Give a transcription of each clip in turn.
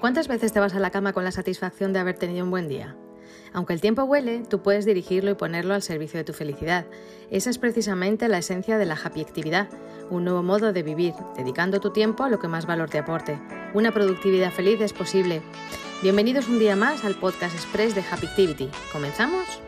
¿Cuántas veces te vas a la cama con la satisfacción de haber tenido un buen día? Aunque el tiempo huele, tú puedes dirigirlo y ponerlo al servicio de tu felicidad. Esa es precisamente la esencia de la happy actividad, un nuevo modo de vivir, dedicando tu tiempo a lo que más valor te aporte. Una productividad feliz es posible. Bienvenidos un día más al podcast express de Happy Activity. ¿Comenzamos?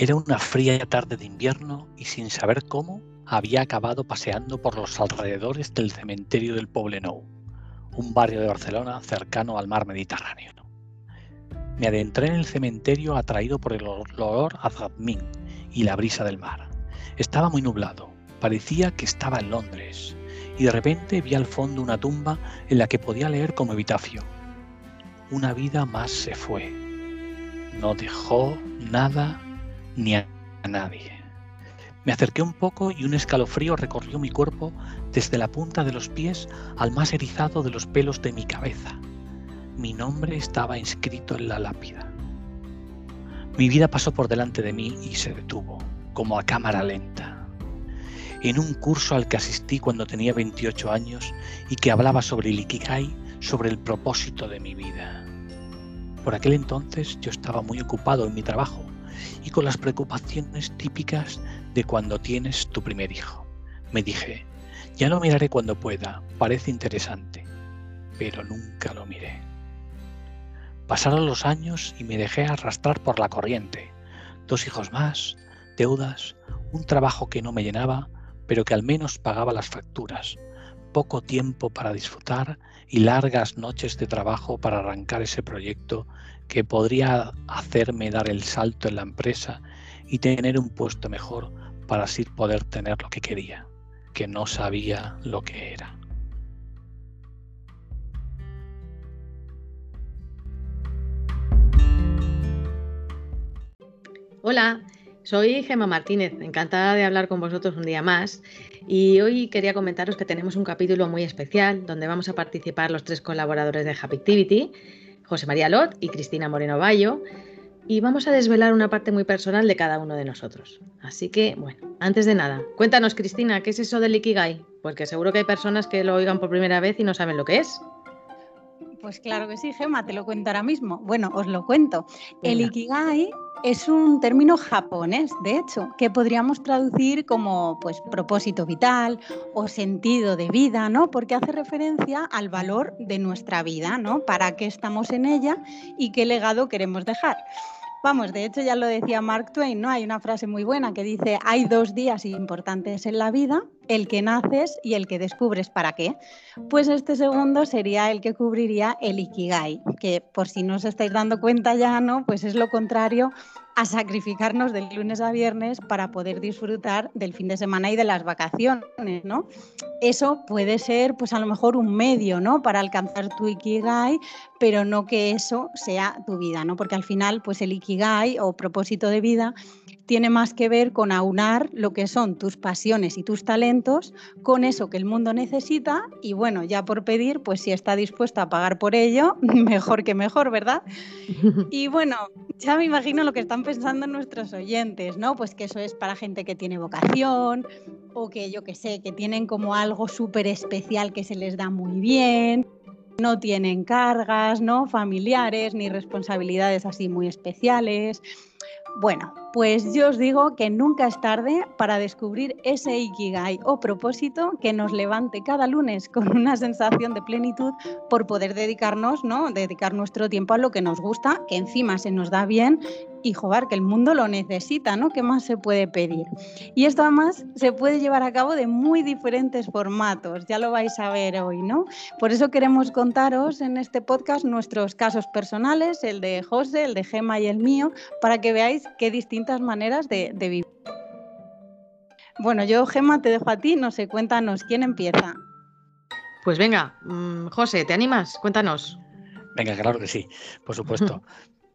Era una fría tarde de invierno y sin saber cómo había acabado paseando por los alrededores del cementerio del Poblenou, un barrio de Barcelona cercano al mar Mediterráneo. Me adentré en el cementerio atraído por el olor a jazmín y la brisa del mar. Estaba muy nublado, parecía que estaba en Londres, y de repente vi al fondo una tumba en la que podía leer como epitafio. Una vida más se fue. No dejó nada ni a nadie. Me acerqué un poco y un escalofrío recorrió mi cuerpo desde la punta de los pies al más erizado de los pelos de mi cabeza. Mi nombre estaba inscrito en la lápida. Mi vida pasó por delante de mí y se detuvo, como a cámara lenta. En un curso al que asistí cuando tenía 28 años y que hablaba sobre el Ikigai, sobre el propósito de mi vida. Por aquel entonces yo estaba muy ocupado en mi trabajo y con las preocupaciones típicas de cuando tienes tu primer hijo. Me dije, ya lo miraré cuando pueda, parece interesante, pero nunca lo miré. Pasaron los años y me dejé arrastrar por la corriente. Dos hijos más, deudas, un trabajo que no me llenaba, pero que al menos pagaba las facturas, poco tiempo para disfrutar y largas noches de trabajo para arrancar ese proyecto que podría hacerme dar el salto en la empresa y tener un puesto mejor para así poder tener lo que quería, que no sabía lo que era. Hola, soy Gema Martínez, encantada de hablar con vosotros un día más y hoy quería comentaros que tenemos un capítulo muy especial donde vamos a participar los tres colaboradores de Happy Activity José María Lot y Cristina Moreno Bayo, y vamos a desvelar una parte muy personal de cada uno de nosotros. Así que, bueno, antes de nada, cuéntanos, Cristina, ¿qué es eso del Ikigai? Porque seguro que hay personas que lo oigan por primera vez y no saben lo que es. Pues claro que sí, Gema, te lo cuento ahora mismo. Bueno, os lo cuento. El Ikigai es un término japonés, de hecho, que podríamos traducir como pues propósito vital o sentido de vida, ¿no? Porque hace referencia al valor de nuestra vida, ¿no? Para qué estamos en ella y qué legado queremos dejar. Vamos, de hecho ya lo decía Mark Twain, ¿no? Hay una frase muy buena que dice, hay dos días importantes en la vida, el que naces y el que descubres para qué. Pues este segundo sería el que cubriría el Ikigai, que por si no os estáis dando cuenta ya, ¿no? Pues es lo contrario a sacrificarnos del lunes a viernes para poder disfrutar del fin de semana y de las vacaciones, ¿no? Eso puede ser, pues a lo mejor un medio, ¿no? Para alcanzar tu Ikigai, pero no que eso sea tu vida, ¿no? Porque al final, pues el Ikigai o propósito de vida tiene más que ver con aunar lo que son tus pasiones y tus talentos con eso que el mundo necesita y bueno, ya por pedir, pues si está dispuesto a pagar por ello, mejor que mejor, ¿verdad? Y bueno, ya me imagino lo que están pensando nuestros oyentes, ¿no? Pues que eso es para gente que tiene vocación o que yo que sé, que tienen como algo súper especial que se les da muy bien no tienen cargas, ¿no? familiares ni responsabilidades así muy especiales. Bueno, pues yo os digo que nunca es tarde para descubrir ese ikigai o propósito que nos levante cada lunes con una sensación de plenitud por poder dedicarnos, ¿no? Dedicar nuestro tiempo a lo que nos gusta, que encima se nos da bien y joder, que el mundo lo necesita, ¿no? ¿Qué más se puede pedir? Y esto además se puede llevar a cabo de muy diferentes formatos, ya lo vais a ver hoy, ¿no? Por eso queremos contaros en este podcast nuestros casos personales, el de José, el de Gema y el mío, para que veáis qué distintos maneras de, vivir. Bueno, yo, Gema, te dejo a ti, no sé, cuéntanos, ¿quién empieza? Pues venga, mm, José, ¿te animas? Cuéntanos. Venga, claro que sí, por supuesto.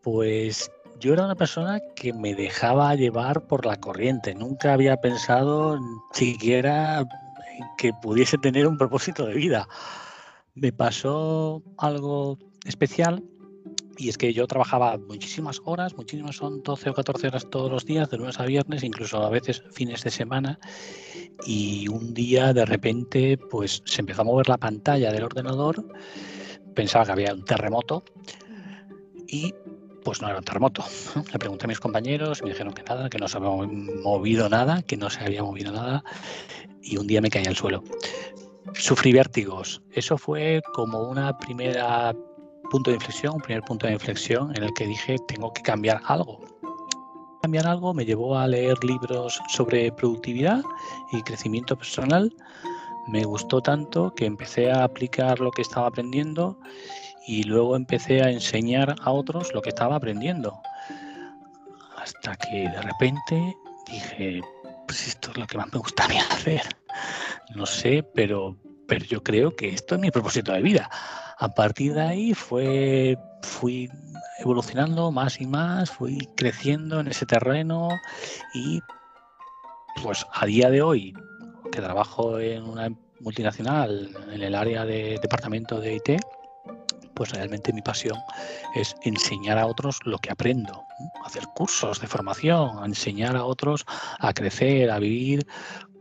pues yo era una persona que me dejaba llevar por la corriente. Nunca había pensado siquiera que pudiese tener un propósito de vida. Me pasó algo especial y es que yo trabajaba muchísimas horas, muchísimas son 12 o 14 horas todos los días, de lunes a viernes, incluso a veces fines de semana. Y un día de repente pues se empezó a mover la pantalla del ordenador, pensaba que había un terremoto y pues no era un terremoto. Le pregunté a mis compañeros me dijeron que nada, que no se había movido nada, que no se había movido nada y un día me caí al suelo. Sufrí vértigos. Eso fue como una primera punto de inflexión, un primer punto de inflexión en el que dije tengo que cambiar algo. Cambiar algo me llevó a leer libros sobre productividad y crecimiento personal. Me gustó tanto que empecé a aplicar lo que estaba aprendiendo y luego empecé a enseñar a otros lo que estaba aprendiendo. Hasta que de repente dije, pues esto es lo que más me gustaría hacer. No sé, pero, pero yo creo que esto es mi propósito de vida. A partir de ahí fue, fui evolucionando más y más, fui creciendo en ese terreno y pues a día de hoy, que trabajo en una multinacional en el área de departamento de IT, pues realmente mi pasión es enseñar a otros lo que aprendo, hacer cursos de formación, enseñar a otros a crecer, a vivir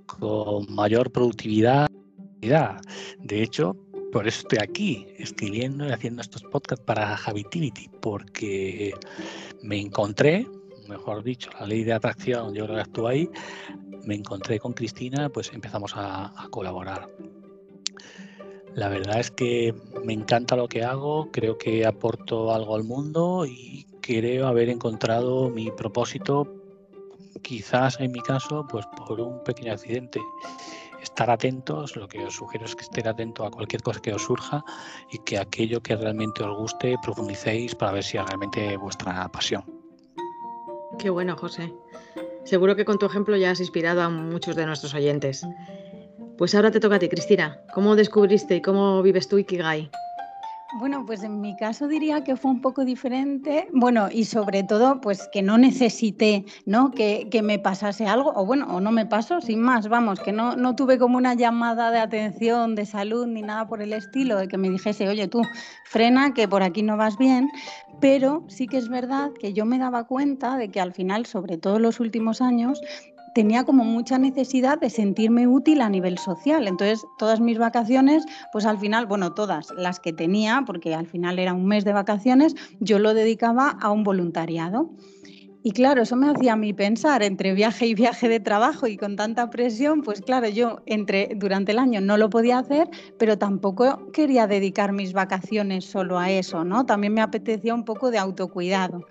con mayor productividad. De hecho, por eso estoy aquí, escribiendo y haciendo estos podcasts para Habitivity, porque me encontré, mejor dicho, la ley de atracción, yo creo que actúa ahí, me encontré con Cristina, pues empezamos a, a colaborar. La verdad es que me encanta lo que hago, creo que aporto algo al mundo y creo haber encontrado mi propósito, quizás en mi caso, pues por un pequeño accidente estar atentos, lo que os sugiero es que estén atentos a cualquier cosa que os surja y que aquello que realmente os guste profundicéis para ver si es realmente vuestra pasión. Qué bueno, José. Seguro que con tu ejemplo ya has inspirado a muchos de nuestros oyentes. Pues ahora te toca a ti, Cristina. ¿Cómo descubriste y cómo vives tú Ikigai? Bueno, pues en mi caso diría que fue un poco diferente. Bueno, y sobre todo, pues que no necesité, ¿no? Que, me pasase algo, o bueno, o no me pasó, sin más, vamos, que no, no tuve como una llamada de atención, de salud, ni nada por el estilo, de que me dijese, oye, tú, frena, que por aquí no vas bien. Pero sí que es verdad que yo me daba cuenta de que al final, sobre todo en los últimos años, tenía como mucha necesidad de sentirme útil a nivel social. Entonces, todas mis vacaciones, pues al final, bueno, todas las que tenía, porque al final era un mes de vacaciones, yo lo dedicaba a un voluntariado. Y claro, eso me hacía a mí pensar entre viaje y viaje de trabajo y con tanta presión, pues claro, yo entre durante el año no lo podía hacer, pero tampoco quería dedicar mis vacaciones solo a eso, ¿no? También me apetecía un poco de autocuidado.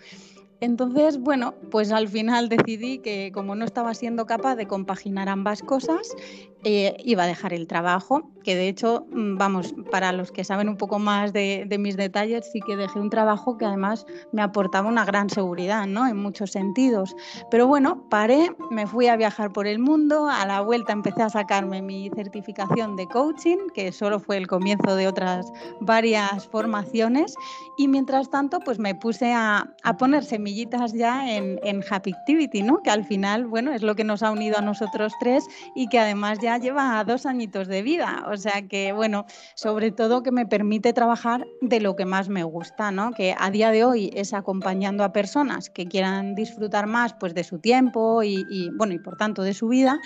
Entonces, bueno, pues al final decidí que como no estaba siendo capaz de compaginar ambas cosas, eh, iba a dejar el trabajo, que de hecho, mm, vamos, para los que saben un poco más de, mis detalles, sí que dejé un trabajo que además me aportaba una gran seguridad, ¿no? En muchos sentidos. Pero bueno, paré, me fui a viajar por el mundo, a la vuelta empecé a sacarme mi certificación de coaching, que solo fue el comienzo de otras varias formaciones, y mientras tanto, pues me puse a, a poner semillitas ya en, en Happy Activity, ¿no? Que al final, bueno, es lo que nos ha unido a nosotros tres y que además ya lleva dos añitos de vida, o sea que bueno, sobre todo que me permite trabajar de lo que más me gusta, ¿no? Que a día de hoy es acompañando a personas que quieran disfrutar más pues de su tiempo y, y bueno, y por tanto de su vida,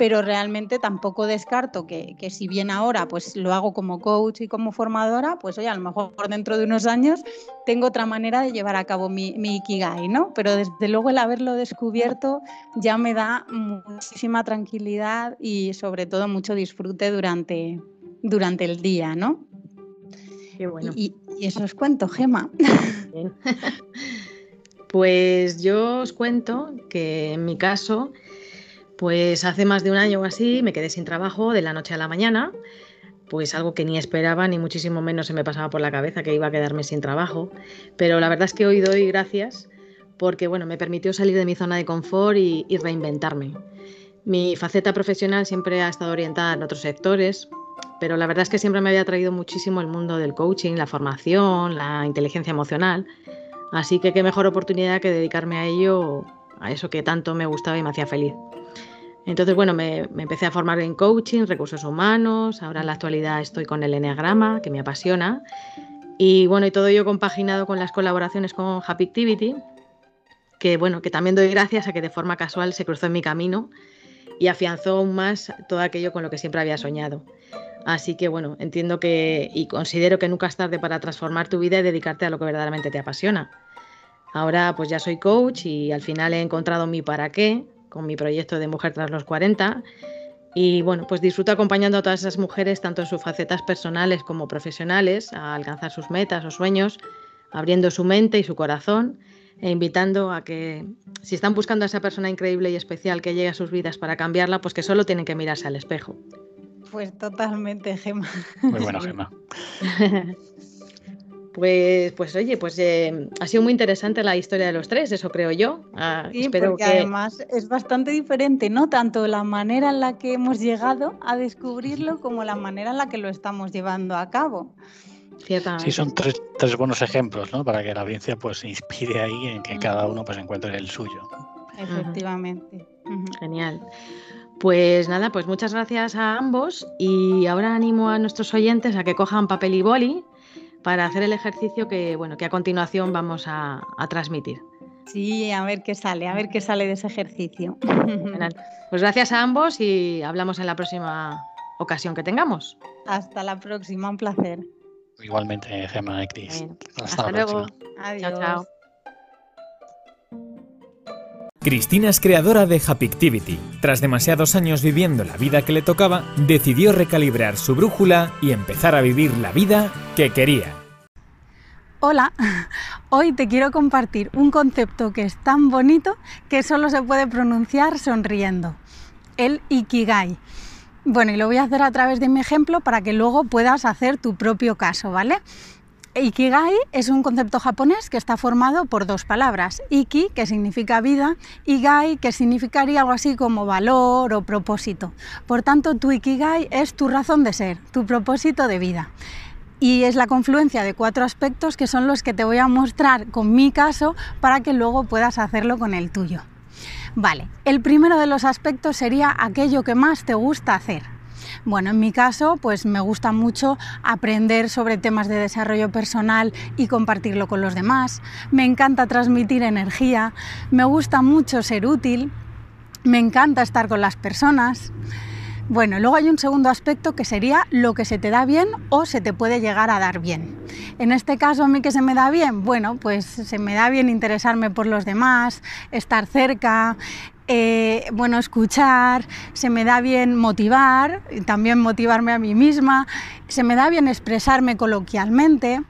pero realmente tampoco descarto que, si bien ahora pues lo hago como coach y como formadora, pues oye, a lo mejor dentro de unos años tengo otra manera de llevar a cabo mi, mi Ikigai, ¿no? Pero desde luego el haberlo descubierto ya me da muchísima tranquilidad y sobre todo mucho disfrute durante, durante el día, ¿no? Qué bueno. Y, y eso os cuento, Gema. Pues yo os cuento que en mi caso pues hace más de un año o así me quedé sin trabajo de la noche a la mañana, pues algo que ni esperaba ni muchísimo menos se me pasaba por la cabeza que iba a quedarme sin trabajo, pero la verdad es que hoy doy gracias porque bueno, me permitió salir de mi zona de confort y, y reinventarme. Mi faceta profesional siempre ha estado orientada en otros sectores, pero la verdad es que siempre me había atraído muchísimo el mundo del coaching, la formación, la inteligencia emocional, así que qué mejor oportunidad que dedicarme a ello, a eso que tanto me gustaba y me hacía feliz. Entonces, bueno, me, empecé a formar en coaching, recursos humanos, ahora en la actualidad estoy con el enneagrama, que me apasiona, Y bueno, y todo ello compaginado con las colaboraciones con Happy Activity, que bueno, que también doy gracias a que de forma casual se cruzó en mi camino y afianzó aún más todo aquello con lo que siempre había soñado. Así que bueno, entiendo que y considero que nunca es tarde para transformar tu vida y dedicarte a lo que verdaderamente te apasiona. Ahora pues ya soy coach y al final he encontrado mi para qué con mi proyecto de Mujer tras los 40 y bueno, pues disfruto acompañando a todas esas mujeres tanto en sus facetas personales como profesionales a alcanzar sus metas o sueños, abriendo su mente y su corazón e invitando a que si están buscando a esa persona increíble y especial que llegue a sus vidas para cambiarla, pues que solo tienen que mirarse al espejo. Pues totalmente, Gema. Muy buena, Gema. Pues, pues oye, pues eh, ha sido muy interesante la historia de los tres, eso creo yo. Ah, sí, espero porque que... además es bastante diferente, ¿no? Tanto la manera en la que hemos llegado a descubrirlo como la manera en la que lo estamos llevando a cabo. Sí, son tres, tres, buenos ejemplos, ¿no? Para que la audiencia pues se inspire ahí en que cada uno pues encuentre el suyo. Efectivamente. Genial. Pues nada, pues muchas gracias a ambos y ahora animo a nuestros oyentes a que cojan papel y boli para hacer el ejercicio que, bueno, que a continuación vamos a, transmitir. Sí, a ver qué sale, a ver qué sale de ese ejercicio. Pues gracias a ambos y hablamos en la próxima ocasión que tengamos. Hasta la próxima, un placer. Igualmente, Gemma y Cris. hasta, luego. Adiós. Chao, chao. Cristina es creadora de Happyctivity. Tras demasiados años viviendo la vida que le tocaba, decidió recalibrar su brújula y empezar a vivir la vida que quería. Hola, hoy te quiero compartir un concepto que es tan bonito que solo se puede pronunciar sonriendo, el Ikigai. Bueno, y lo voy a hacer a través de mi ejemplo para que luego puedas hacer tu propio caso, ¿vale? Ikigai es un concepto japonés que está formado por dos palabras, Iki, que significa vida, y Gai, que significaría algo así como valor o propósito. Por tanto, tu Ikigai es tu razón de ser, tu propósito de vida. Y es la confluencia de cuatro aspectos que son los que te voy a mostrar con mi caso para que luego puedas hacerlo con el tuyo. Vale, el primero de los aspectos sería aquello que más te gusta hacer. Bueno, en mi caso, pues me gusta mucho aprender sobre temas de desarrollo personal y compartirlo con los demás. Me encanta transmitir energía, me gusta mucho ser útil, me encanta estar con las personas. Bueno, luego hay un segundo aspecto que sería lo que se te da bien o se te puede llegar a dar bien. En este caso, a mí que se me da bien, bueno, pues se me da bien interesarme por los demás, estar cerca, eh, bueno, escuchar, se me da bien motivar, también motivarme a mí misma, se me da bien expresarme coloquialmente.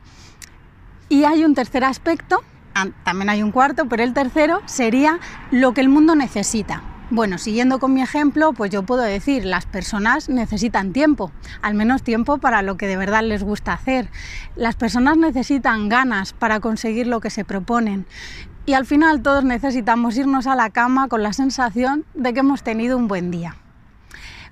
Y hay un tercer aspecto, ah, también hay un cuarto, pero el tercero sería lo que el mundo necesita. Bueno, siguiendo con mi ejemplo, pues yo puedo decir, las personas necesitan tiempo, al menos tiempo para lo que de verdad les gusta hacer. Las personas necesitan ganas para conseguir lo que se proponen. Y al final todos necesitamos irnos a la cama con la sensación de que hemos tenido un buen día.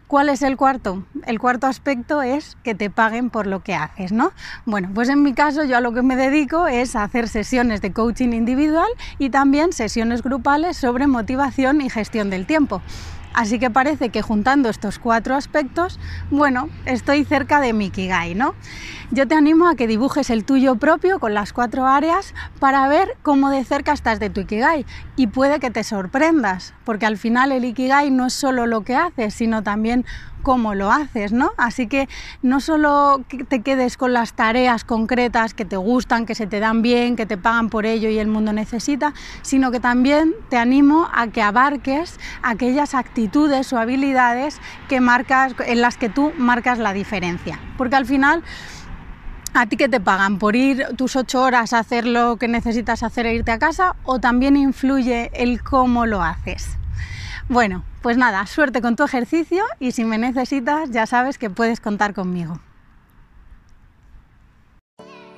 ¿Cuál es el cuarto? El cuarto aspecto es que te paguen por lo que haces, ¿no? Bueno, pues en mi caso yo a lo que me dedico es a hacer sesiones de coaching individual y también sesiones grupales sobre motivación y gestión del tiempo. Así que parece que juntando estos cuatro aspectos, bueno, estoy cerca de mi Kigai, ¿no? Yo te animo a que dibujes el tuyo propio con las cuatro áreas para ver cómo de cerca estás de tu Ikigai y puede que te sorprendas, porque al final el Ikigai no es solo lo que haces, sino también cómo lo haces, ¿no? Así que no solo te quedes con las tareas concretas que te gustan, que se te dan bien, que te pagan por ello y el mundo necesita, sino que también te animo a que abarques aquellas actitudes o habilidades que marcas, en las que tú marcas la diferencia. Porque al final ¿A ti que te pagan? ¿Por ir tus ocho horas a hacer lo que necesitas hacer e irte a casa? ¿O también influye el cómo lo haces? Bueno, pues nada, suerte con tu ejercicio y si me necesitas ya sabes que puedes contar conmigo.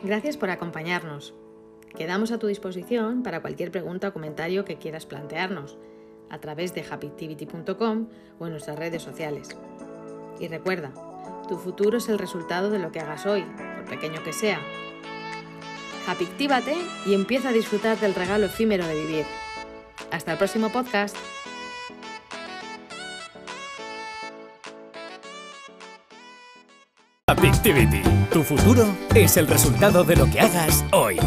Gracias por acompañarnos. Quedamos a tu disposición para cualquier pregunta o comentario que quieras plantearnos a través de happyactivity.com o en nuestras redes sociales. Y recuerda, tu futuro es el resultado de lo que hagas hoy, por pequeño que sea. Happyactívate y empieza a disfrutar del regalo efímero de vivir. Hasta el próximo podcast. Activity. Tu futuro es el resultado de lo que hagas hoy.